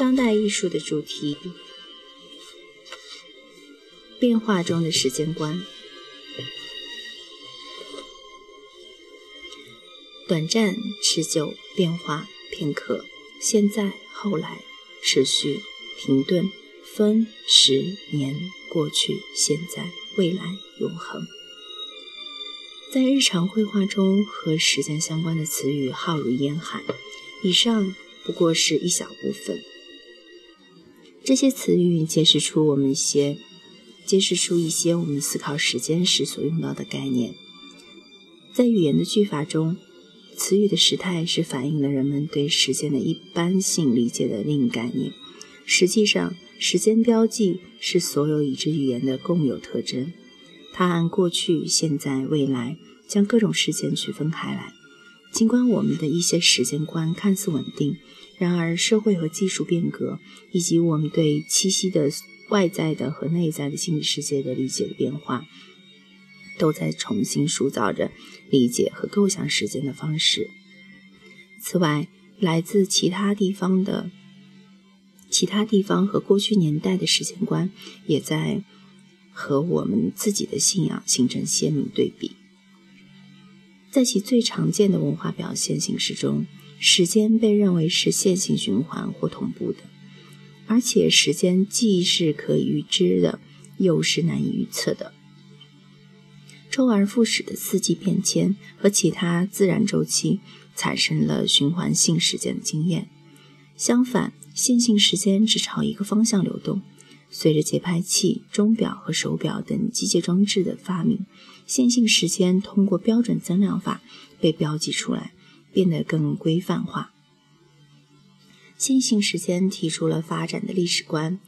当代艺术的主题：变化中的时间观。短暂、持久、变化、片刻、现在、后来、持续、停顿、分、十、年、过去、现在、未来、永恒。在日常绘画中，和时间相关的词语浩如烟海。以上不过是一小部分。这些词语揭示出我们一些，揭示出一些我们思考时间时所用到的概念。在语言的句法中。词语的时态是反映了人们对时间的一般性理解的另一概念。实际上，时间标记是所有已知语言的共有特征。它按过去、现在、未来将各种事件区分开来。尽管我们的一些时间观看似稳定，然而社会和技术变革以及我们对栖息的外在的和内在的心理世界的理解的变化。都在重新塑造着理解和构想时间的方式。此外，来自其他地方的其他地方和过去年代的时间观，也在和我们自己的信仰形成鲜明对比。在其最常见的文化表现形式中，时间被认为是线性循环或同步的，而且时间既是可预知的，又是难以预测的。周而复始的四季变迁和其他自然周期产生了循环性时间的经验。相反，线性时间只朝一个方向流动。随着节拍器、钟表和手表等机械装置的发明，线性时间通过标准增量法被标记出来，变得更规范化。线性时间提出了发展的历史观。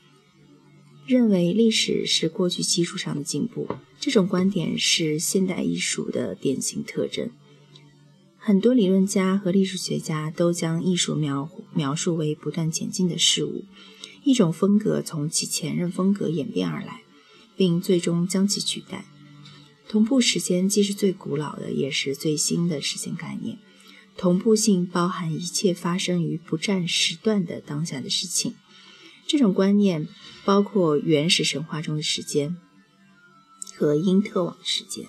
认为历史是过去基础上的进步，这种观点是现代艺术的典型特征。很多理论家和历史学家都将艺术描描述为不断前进的事物，一种风格从其前任风格演变而来，并最终将其取代。同步时间既是最古老的，也是最新的时间概念。同步性包含一切发生于不占时段的当下的事情。这种观念包括原始神话中的时间和因特网时间，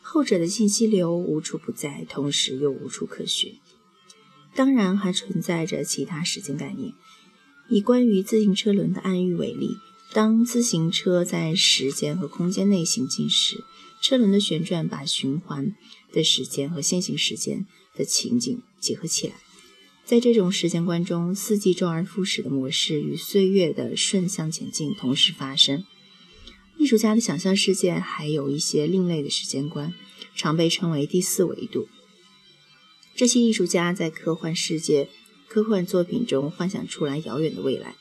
后者的信息流无处不在，同时又无处可寻。当然，还存在着其他时间概念。以关于自行车轮的暗喻为例，当自行车在时间和空间内行进时，车轮的旋转把循环的时间和线性时间的情景结合起来。在这种时间观中，四季周而复始的模式与岁月的顺向前进同时发生。艺术家的想象世界还有一些另类的时间观，常被称为第四维度。这些艺术家在科幻世界、科幻作品中幻想出来遥远的未来、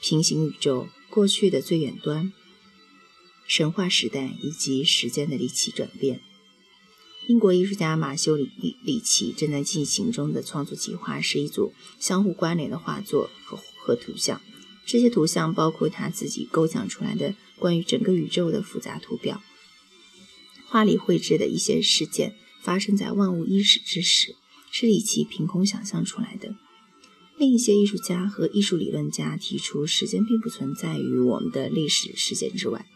平行宇宙、过去的最远端、神话时代以及时间的离奇转变。英国艺术家马修里里里奇正在进行中的创作计划是一组相互关联的画作和和图像。这些图像包括他自己构想出来的关于整个宇宙的复杂图表。画里绘制的一些事件发生在万物伊始之时，是里奇凭空想象出来的。另一些艺术家和艺术理论家提出，时间并不存在于我们的历史事件之外。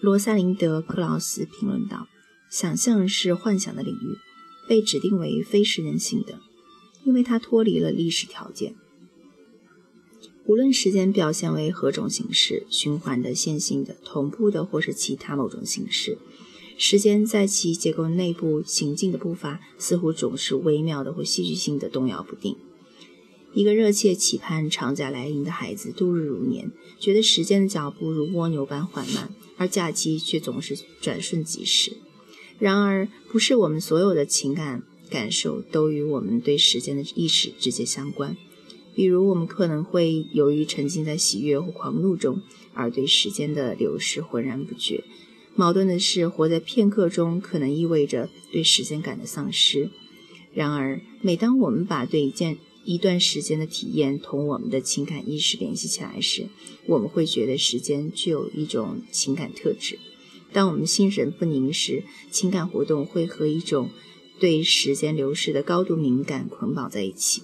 罗萨林德·克劳斯评论道。想象是幻想的领域，被指定为非实人性的，因为它脱离了历史条件。无论时间表现为何种形式——循环的、线性的、同步的，或是其他某种形式——时间在其结构内部行进的步伐，似乎总是微妙的或戏剧性的动摇不定。一个热切期盼长假来临的孩子度日如年，觉得时间的脚步如蜗牛般缓慢，而假期却总是转瞬即逝。然而，不是我们所有的情感感受都与我们对时间的意识直接相关。比如，我们可能会由于沉浸在喜悦或狂怒中，而对时间的流逝浑然不觉。矛盾的是，活在片刻中可能意味着对时间感的丧失。然而，每当我们把对一件一段时间的体验同我们的情感意识联系起来时，我们会觉得时间具有一种情感特质。当我们心神不宁时，情感活动会和一种对时间流逝的高度敏感捆绑在一起。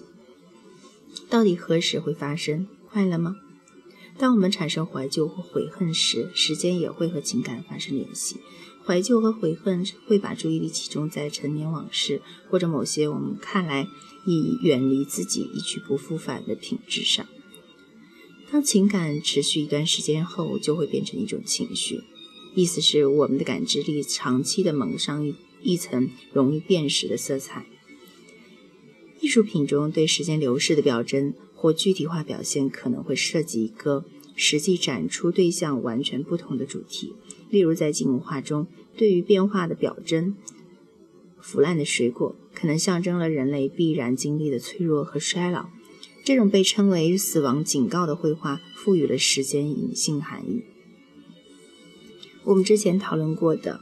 到底何时会发生？快乐吗？当我们产生怀旧或悔恨时，时间也会和情感发生联系。怀旧和悔恨会把注意力集中在陈年往事，或者某些我们看来已远离自己、一去不复返的品质上。当情感持续一段时间后，就会变成一种情绪。意思是，我们的感知力长期的蒙上一一层容易辨识的色彩。艺术品中对时间流逝的表征。或具体化表现可能会涉及一个实际展出对象完全不同的主题，例如在静物画中，对于变化的表征，腐烂的水果可能象征了人类必然经历的脆弱和衰老。这种被称为死亡警告的绘画，赋予了时间隐性含义。我们之前讨论过的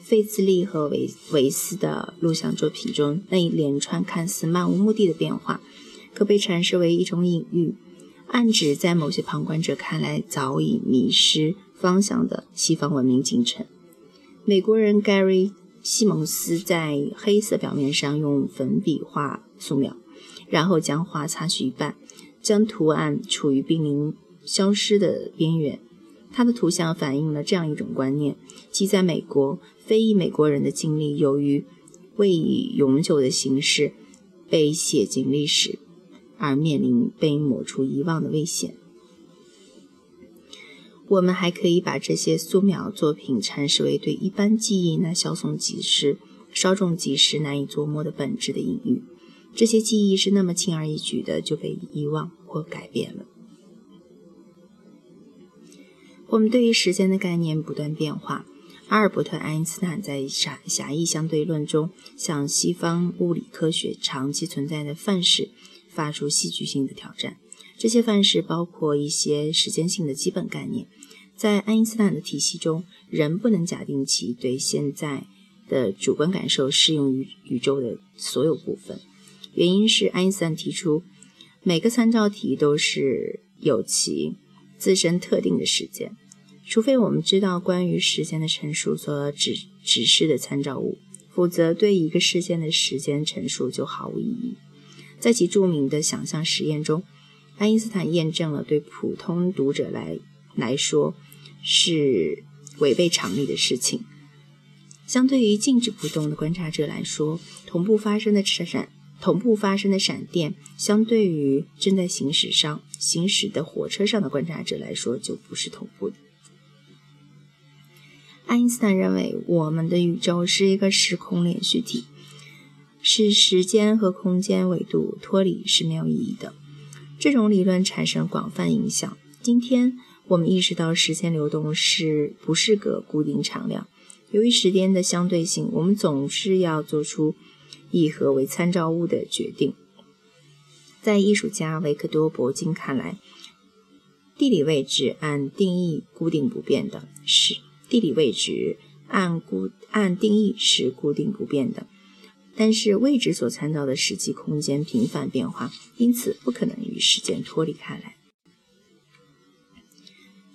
费兹利和维维斯的录像作品中那一连串看似漫无目的的变化。可被阐释为一种隐喻，暗指在某些旁观者看来早已迷失方向的西方文明进程。美国人 Gary 西蒙斯在黑色表面上用粉笔画素描，然后将画擦去一半，将图案处于濒临消失的边缘。他的图像反映了这样一种观念：即在美国，非裔美国人的经历由于未以永久的形式被写进历史。而面临被抹除遗忘的危险。我们还可以把这些素描作品阐释为对一般记忆那稍纵即逝、稍纵即逝、难以琢磨的本质的隐喻。这些记忆是那么轻而易举的就被遗忘或改变了。我们对于时间的概念不断变化。阿尔伯特·爱因斯坦在狭狭义相对论中向西方物理科学长期存在的范式。发出戏剧性的挑战。这些范式包括一些时间性的基本概念。在爱因斯坦的体系中，人不能假定其对现在的主观感受适用于宇宙的所有部分。原因是爱因斯坦提出，每个参照体都是有其自身特定的时间，除非我们知道关于时间的陈述所指指示的参照物，否则对一个事件的时间陈述就毫无意义。在其著名的想象实验中，爱因斯坦验证了对普通读者来来说是违背常理的事情。相对于静止不动的观察者来说，同步发生的闪同步发生的闪电，相对于正在行驶上行驶的火车上的观察者来说，就不是同步的。爱因斯坦认为，我们的宇宙是一个时空连续体。是时间和空间维度脱离是没有意义的。这种理论产生广泛影响。今天我们意识到时间流动是不是个固定常量？由于时间的相对性，我们总是要做出以何为参照物的决定。在艺术家维克多·伯金看来，地理位置按定义固定不变的，是地理位置按固按定义是固定不变的。但是位置所参照的实际空间频繁变化，因此不可能与时间脱离开来。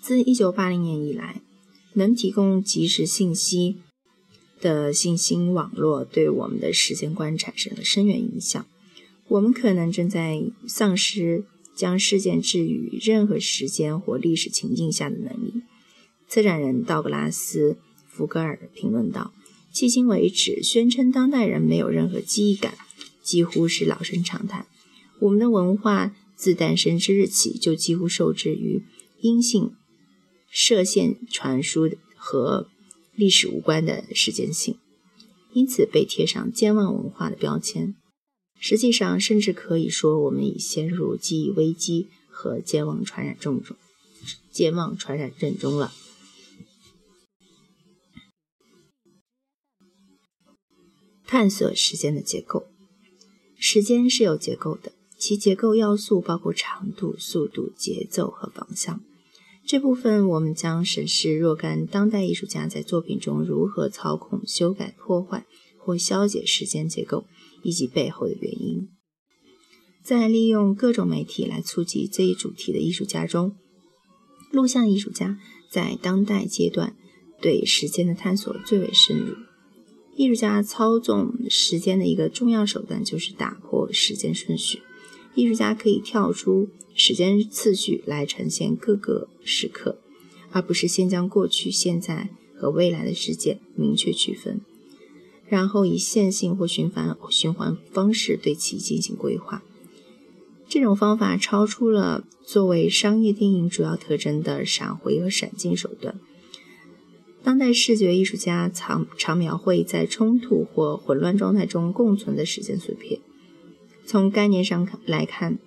自1980年以来，能提供即时信息的信息网络对我们的时间观产生了深远影响。我们可能正在丧失将事件置于任何时间或历史情境下的能力。策展人道格拉斯·福格尔评论道。迄今为止，宣称当代人没有任何记忆感，几乎是老生常谈。我们的文化自诞生之日起，就几乎受制于阴性射线传输和历史无关的时间性，因此被贴上健忘文化的标签。实际上，甚至可以说，我们已陷入记忆危机和健忘传染症中，健忘传染症中了。探索时间的结构。时间是有结构的，其结构要素包括长度、速度、节奏和方向。这部分我们将审视若干当代艺术家在作品中如何操控、修改、破坏或消解时间结构，以及背后的原因。在利用各种媒体来触及这一主题的艺术家中，录像艺术家在当代阶段对时间的探索最为深入。艺术家操纵时间的一个重要手段就是打破时间顺序。艺术家可以跳出时间次序来呈现各个时刻，而不是先将过去、现在和未来的事件明确区分，然后以线性或循环循环方式对其进行规划。这种方法超出了作为商业电影主要特征的闪回和闪进手段。当代视觉艺术家常常描绘在冲突或混乱状态中共存的时间碎片。从概念上看来看，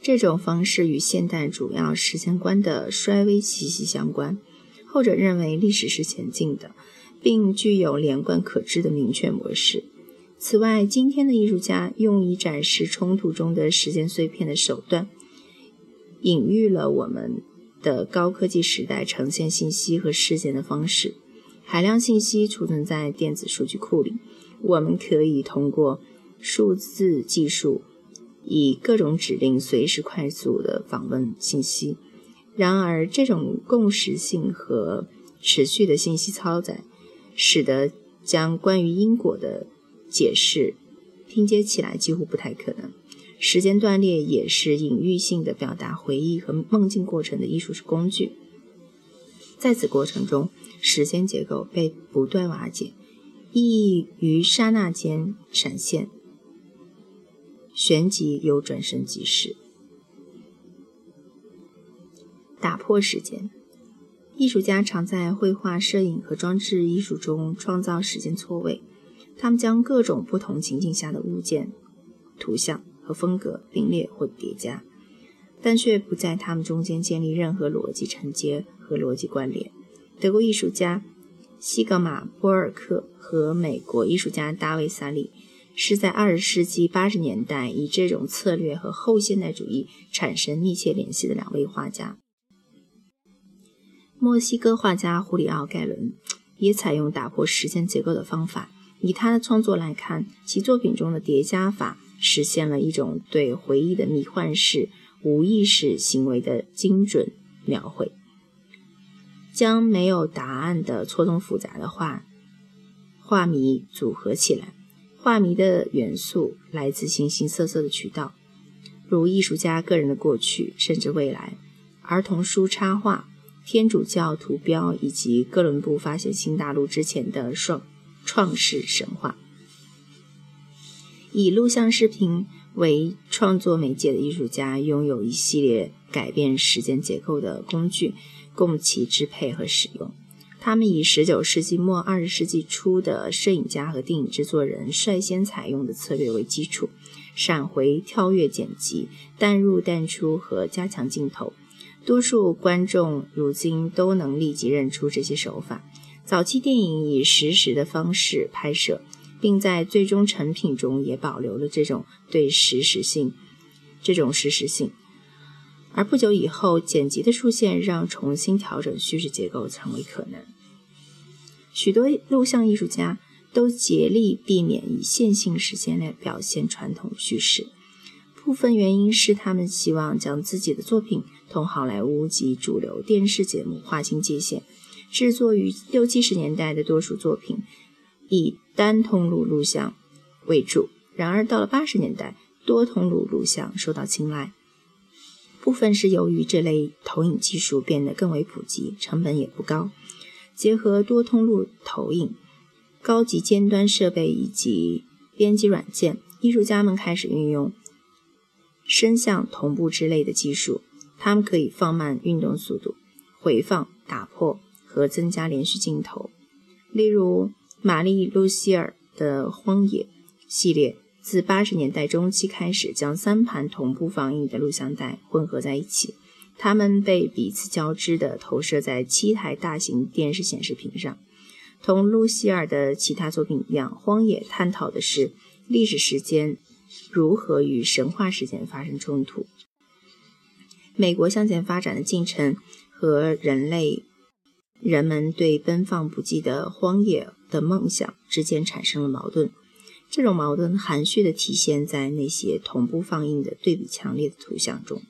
这种方式与现代主要时间观的衰微息息相关。后者认为历史是前进的，并具有连贯可知的明确模式。此外，今天的艺术家用以展示冲突中的时间碎片的手段，隐喻了我们的高科技时代呈现信息和事件的方式。海量信息储存在电子数据库里，我们可以通过数字技术，以各种指令随时快速地访问信息。然而，这种共识性和持续的信息超载，使得将关于因果的解释拼接起来几乎不太可能。时间断裂也是隐喻性的表达回忆和梦境过程的艺术工具。在此过程中，时间结构被不断瓦解，意义于刹那间闪现，旋即又转瞬即逝。打破时间，艺术家常在绘画、摄影和装置艺术中创造时间错位。他们将各种不同情境下的物件、图像和风格并列或叠加，但却不在它们中间建立任何逻辑承接和逻辑关联。德国艺术家西格玛·波尔克和美国艺术家大卫·萨利是在二十世纪八十年代以这种策略和后现代主义产生密切联系的两位画家。墨西哥画家胡里奥·盖伦也采用打破时间结构的方法。以他的创作来看，其作品中的叠加法实现了一种对回忆的迷幻式无意识行为的精准描绘，将没有答案的错综复杂的画画谜组合起来。画谜的元素来自形形色色的渠道，如艺术家个人的过去，甚至未来，儿童书插画、天主教图标，以及哥伦布发现新大陆之前的创。创世神话，以录像视频为创作媒介的艺术家拥有一系列改变时间结构的工具，供其支配和使用。他们以19世纪末20世纪初的摄影家和电影制作人率先采用的策略为基础，闪回、跳跃、剪辑、淡入、淡出和加强镜头。多数观众如今都能立即认出这些手法。早期电影以实时的方式拍摄，并在最终成品中也保留了这种对实时性、这种实时性。而不久以后，剪辑的出现让重新调整叙事结构成为可能。许多录像艺术家都竭力避免以线性时间来表现传统叙事，部分原因是他们希望将自己的作品同好莱坞及主流电视节目划清界限。制作于六七十年代的多数作品以单通路录像为主，然而到了八十年代，多通路录像受到青睐。部分是由于这类投影技术变得更为普及，成本也不高。结合多通路投影、高级尖端设备以及编辑软件，艺术家们开始运用声像同步之类的技术。他们可以放慢运动速度、回放、打破。和增加连续镜头，例如玛丽·露西尔的《荒野》系列，自八十年代中期开始，将三盘同步放映的录像带混合在一起，它们被彼此交织地投射在七台大型电视显示屏上。同露西尔的其他作品一样，《荒野》探讨的是历史时间如何与神话时间发生冲突，美国向前发展的进程和人类。人们对奔放不羁的荒野的梦想之间产生了矛盾，这种矛盾含蓄地体现在那些同步放映的对比强烈的图像中。